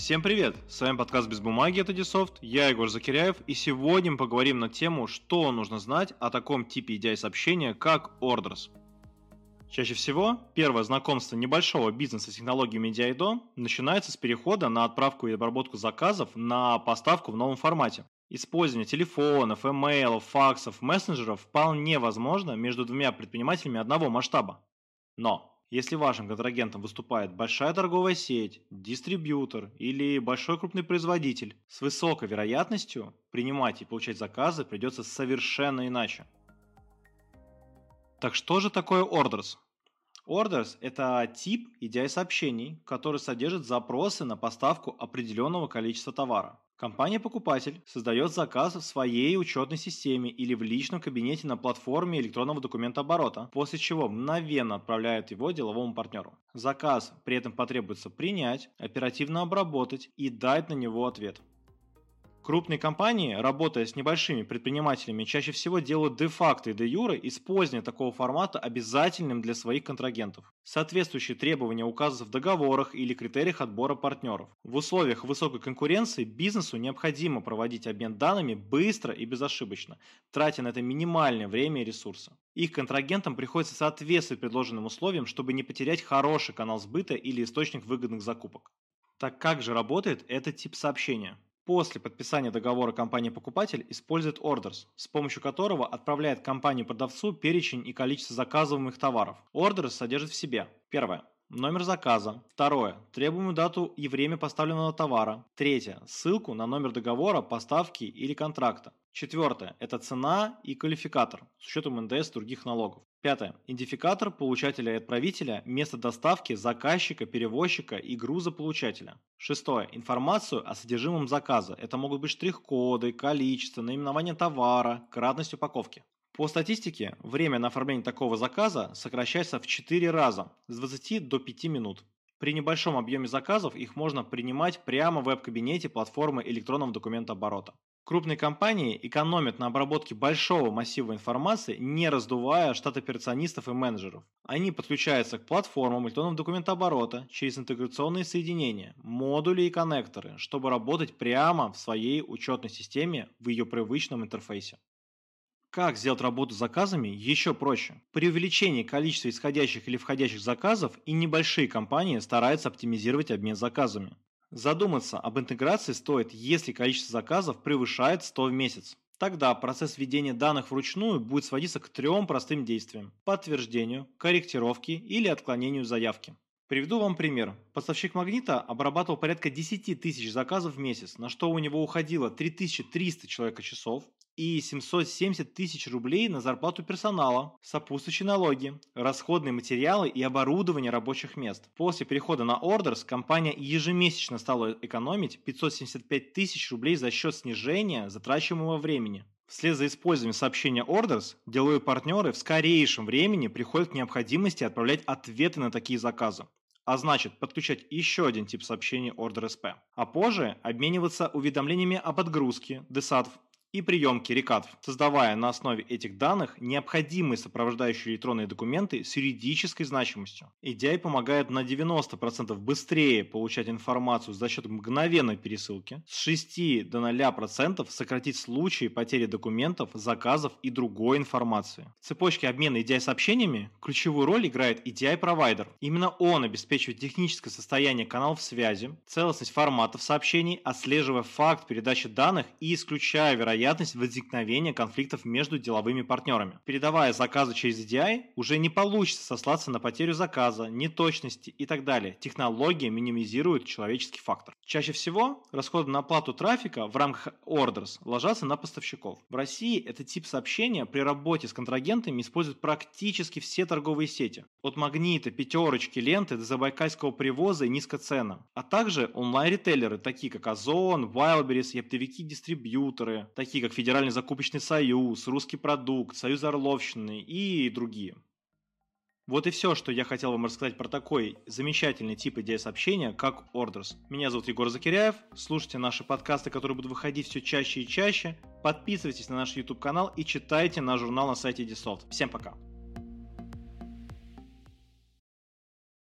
Всем привет! С вами подкаст «Без бумаги» от Edsoft, я Егор Закиряев, и сегодня мы поговорим на тему, что нужно знать о таком типе EDI-сообщения, как Orders. Чаще всего первое знакомство небольшого бизнеса с технологиями EDI начинается с перехода на отправку и обработку заказов на поставку в новом формате. Использование телефонов, имейлов, факсов, мессенджеров вполне возможно между двумя предпринимателями одного масштаба. Но если вашим контрагентом выступает большая торговая сеть, дистрибьютор или большой крупный производитель, с высокой вероятностью принимать и получать заказы придется совершенно иначе. Так что же такое Orders? Orders – это тип EDI-сообщений, который содержит запросы на поставку определенного количества товара. Компания-покупатель создает заказ в своей учетной системе или в личном кабинете на платформе электронного документа оборота, после чего мгновенно отправляет его деловому партнеру. Заказ при этом потребуется принять, оперативно обработать и дать на него ответ. Крупные компании, работая с небольшими предпринимателями, чаще всего делают де-факто и де-юре использование такого формата обязательным для своих контрагентов. Соответствующие требования указываются в договорах или критериях отбора партнеров. В условиях высокой конкуренции бизнесу необходимо проводить обмен данными быстро и безошибочно, тратя на это минимальное время и ресурсы. Их контрагентам приходится соответствовать предложенным условиям, чтобы не потерять хороший канал сбыта или источник выгодных закупок. Так как же работает этот тип сообщения? После подписания договора компания-покупатель использует Orders, с помощью которого отправляет компании-продавцу перечень и количество заказываемых товаров. Orders содержит в себе Первое номер заказа. Второе. Требуемую дату и время поставленного товара. Третье. Ссылку на номер договора, поставки или контракта. Четвертое. Это цена и квалификатор с учетом НДС и других налогов. Пятое. Идентификатор получателя и отправителя, место доставки, заказчика, перевозчика и грузополучателя. Шестое. Информацию о содержимом заказа. Это могут быть штрих-коды, количество, наименование товара, кратность упаковки. По статистике, время на оформление такого заказа сокращается в 4 раза, с 20 до 5 минут. При небольшом объеме заказов их можно принимать прямо в веб-кабинете платформы электронного документа оборота. Крупные компании экономят на обработке большого массива информации, не раздувая штат операционистов и менеджеров. Они подключаются к платформам электронного документооборота через интеграционные соединения, модули и коннекторы, чтобы работать прямо в своей учетной системе в ее привычном интерфейсе. Как сделать работу с заказами еще проще? При увеличении количества исходящих или входящих заказов и небольшие компании стараются оптимизировать обмен заказами. Задуматься об интеграции стоит, если количество заказов превышает 100 в месяц. Тогда процесс введения данных вручную будет сводиться к трем простым действиям – подтверждению, корректировке или отклонению заявки. Приведу вам пример. Поставщик магнита обрабатывал порядка 10 тысяч заказов в месяц, на что у него уходило 3300 человека часов, и 770 тысяч рублей на зарплату персонала, сопутствующие налоги, расходные материалы и оборудование рабочих мест. После перехода на Orders компания ежемесячно стала экономить 575 тысяч рублей за счет снижения затрачиваемого времени. Вслед за использованием сообщения Orders, деловые партнеры в скорейшем времени приходят к необходимости отправлять ответы на такие заказы а значит подключать еще один тип сообщений Order SP, а позже обмениваться уведомлениями об отгрузке, десатов и приемки рекадв, создавая на основе этих данных необходимые сопровождающие электронные документы с юридической значимостью. EDI помогает на 90% быстрее получать информацию за счет мгновенной пересылки, с 6 до 0% сократить случаи потери документов, заказов и другой информации. В цепочке обмена EDI сообщениями ключевую роль играет EDI-провайдер. Именно он обеспечивает техническое состояние каналов связи, целостность форматов сообщений, отслеживая факт передачи данных и исключая вероятность вероятность возникновения конфликтов между деловыми партнерами. Передавая заказы через EDI, уже не получится сослаться на потерю заказа, неточности и так далее. Технология минимизирует человеческий фактор. Чаще всего расходы на оплату трафика в рамках orders ложатся на поставщиков. В России этот тип сообщения при работе с контрагентами используют практически все торговые сети. От магнита, пятерочки, ленты до забайкальского привоза и низкоцена. А также онлайн-ритейлеры, такие как Озон, Wildberries, оптовики-дистрибьюторы, такие такие как Федеральный закупочный союз, Русский продукт, Союз Орловщины и другие. Вот и все, что я хотел вам рассказать про такой замечательный тип идеи сообщения, как Orders. Меня зовут Егор Закиряев, слушайте наши подкасты, которые будут выходить все чаще и чаще, подписывайтесь на наш YouTube канал и читайте наш журнал на сайте Edisoft. Всем пока!